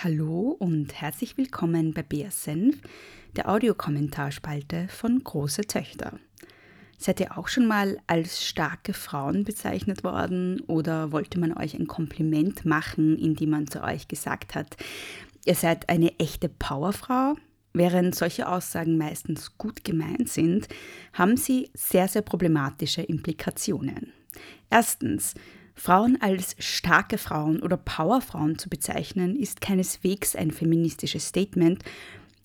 Hallo und herzlich willkommen bei BR Senf, der Audiokommentarspalte von Große Töchter. Seid ihr auch schon mal als starke Frauen bezeichnet worden oder wollte man euch ein Kompliment machen, indem man zu euch gesagt hat, ihr seid eine echte Powerfrau? Während solche Aussagen meistens gut gemeint sind, haben sie sehr, sehr problematische Implikationen. Erstens, Frauen als starke Frauen oder Powerfrauen zu bezeichnen, ist keineswegs ein feministisches Statement.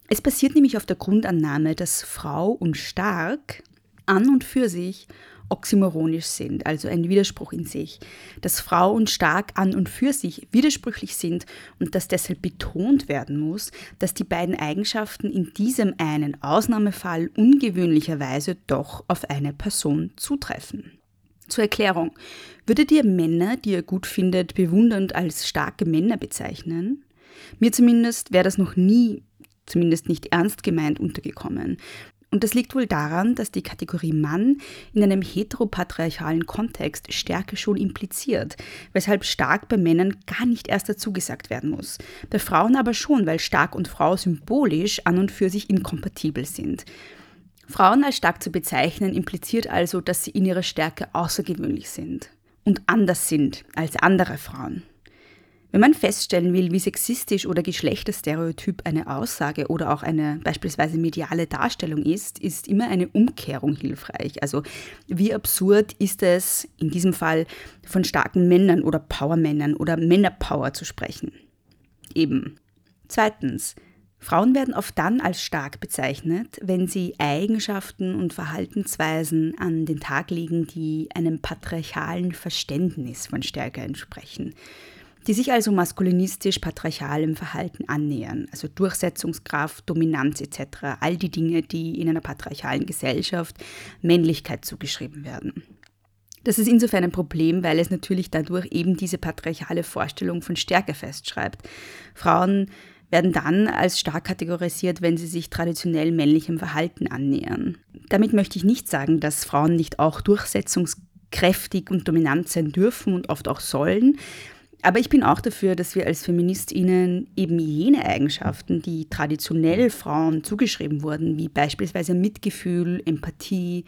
Es basiert nämlich auf der Grundannahme, dass Frau und stark an und für sich oxymoronisch sind, also ein Widerspruch in sich, dass Frau und stark an und für sich widersprüchlich sind und dass deshalb betont werden muss, dass die beiden Eigenschaften in diesem einen Ausnahmefall ungewöhnlicherweise doch auf eine Person zutreffen. Zur Erklärung. Würdet ihr Männer, die ihr gut findet, bewundernd als starke Männer bezeichnen? Mir zumindest wäre das noch nie, zumindest nicht ernst gemeint, untergekommen. Und das liegt wohl daran, dass die Kategorie Mann in einem heteropatriarchalen Kontext Stärke schon impliziert, weshalb stark bei Männern gar nicht erst dazu gesagt werden muss. Bei Frauen aber schon, weil stark und Frau symbolisch an und für sich inkompatibel sind. Frauen als stark zu bezeichnen impliziert also, dass sie in ihrer Stärke außergewöhnlich sind und anders sind als andere Frauen. Wenn man feststellen will, wie sexistisch oder geschlechterstereotyp eine Aussage oder auch eine beispielsweise mediale Darstellung ist, ist immer eine Umkehrung hilfreich. Also wie absurd ist es in diesem Fall von starken Männern oder Powermännern oder Männerpower zu sprechen. Eben. Zweitens, Frauen werden oft dann als stark bezeichnet, wenn sie Eigenschaften und Verhaltensweisen an den Tag legen, die einem patriarchalen Verständnis von Stärke entsprechen, die sich also maskulinistisch patriarchalem Verhalten annähern, also Durchsetzungskraft, Dominanz etc., all die Dinge, die in einer patriarchalen Gesellschaft Männlichkeit zugeschrieben werden. Das ist insofern ein Problem, weil es natürlich dadurch eben diese patriarchale Vorstellung von Stärke festschreibt. Frauen werden dann als stark kategorisiert, wenn sie sich traditionell männlichem Verhalten annähern. Damit möchte ich nicht sagen, dass Frauen nicht auch durchsetzungskräftig und dominant sein dürfen und oft auch sollen. Aber ich bin auch dafür, dass wir als Feministinnen eben jene Eigenschaften, die traditionell Frauen zugeschrieben wurden, wie beispielsweise Mitgefühl, Empathie,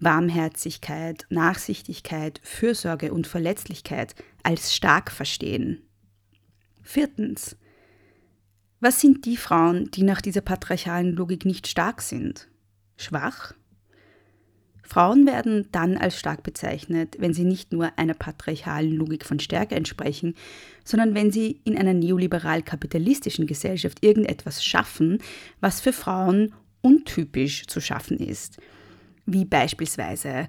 Warmherzigkeit, Nachsichtigkeit, Fürsorge und Verletzlichkeit als stark verstehen. Viertens. Was sind die Frauen, die nach dieser patriarchalen Logik nicht stark sind? Schwach? Frauen werden dann als stark bezeichnet, wenn sie nicht nur einer patriarchalen Logik von Stärke entsprechen, sondern wenn sie in einer neoliberal-kapitalistischen Gesellschaft irgendetwas schaffen, was für Frauen untypisch zu schaffen ist. Wie beispielsweise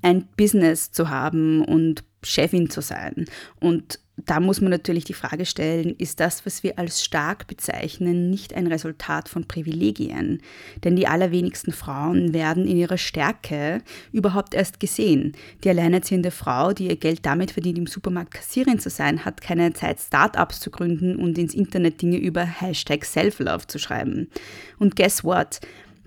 ein Business zu haben und Chefin zu sein und da muss man natürlich die Frage stellen, ist das, was wir als stark bezeichnen, nicht ein Resultat von Privilegien? Denn die allerwenigsten Frauen werden in ihrer Stärke überhaupt erst gesehen. Die alleinerziehende Frau, die ihr Geld damit verdient, im Supermarkt Kassierin zu sein, hat keine Zeit, Startups zu gründen und ins Internet Dinge über Hashtag Self-Love zu schreiben. Und guess what?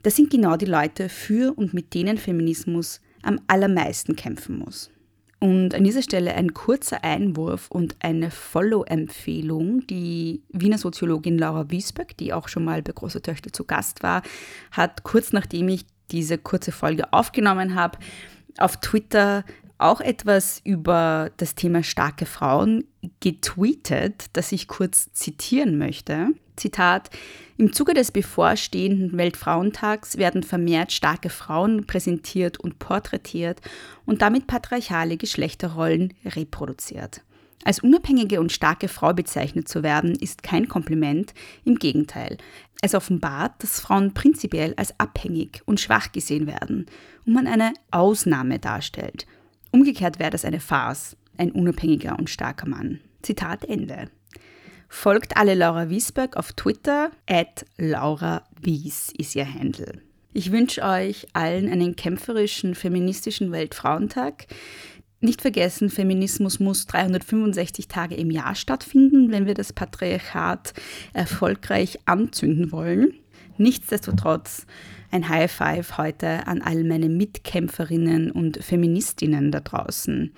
Das sind genau die Leute, für und mit denen Feminismus am allermeisten kämpfen muss. Und an dieser Stelle ein kurzer Einwurf und eine Follow-Empfehlung. Die Wiener Soziologin Laura Wiesböck, die auch schon mal bei Große Töchter zu Gast war, hat kurz nachdem ich diese kurze Folge aufgenommen habe, auf Twitter auch etwas über das Thema starke Frauen getweetet, das ich kurz zitieren möchte. Zitat, im Zuge des bevorstehenden Weltfrauentags werden vermehrt starke Frauen präsentiert und porträtiert und damit patriarchale Geschlechterrollen reproduziert. Als unabhängige und starke Frau bezeichnet zu werden, ist kein Kompliment, im Gegenteil. Es offenbart, dass Frauen prinzipiell als abhängig und schwach gesehen werden und man eine Ausnahme darstellt. Umgekehrt wäre das eine Farce, ein unabhängiger und starker Mann. Zitat Ende. Folgt alle Laura Wiesberg auf Twitter, at Laura Wies ist ihr Handle. Ich wünsche euch allen einen kämpferischen, feministischen Weltfrauentag. Nicht vergessen, Feminismus muss 365 Tage im Jahr stattfinden, wenn wir das Patriarchat erfolgreich anzünden wollen. Nichtsdestotrotz ein High Five heute an all meine Mitkämpferinnen und Feministinnen da draußen.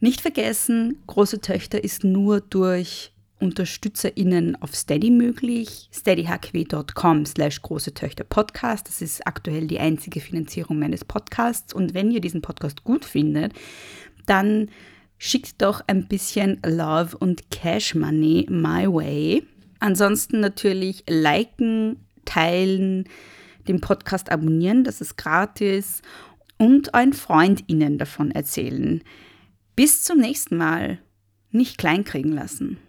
Nicht vergessen, große Töchter ist nur durch UnterstützerInnen auf Steady möglich. steadyhq.com slash große Töchter Podcast. Das ist aktuell die einzige Finanzierung meines Podcasts. Und wenn ihr diesen Podcast gut findet, dann schickt doch ein bisschen Love und Cash Money my way. Ansonsten natürlich liken, teilen, den Podcast abonnieren, das ist gratis und euren FreundInnen davon erzählen. Bis zum nächsten Mal. Nicht kleinkriegen lassen.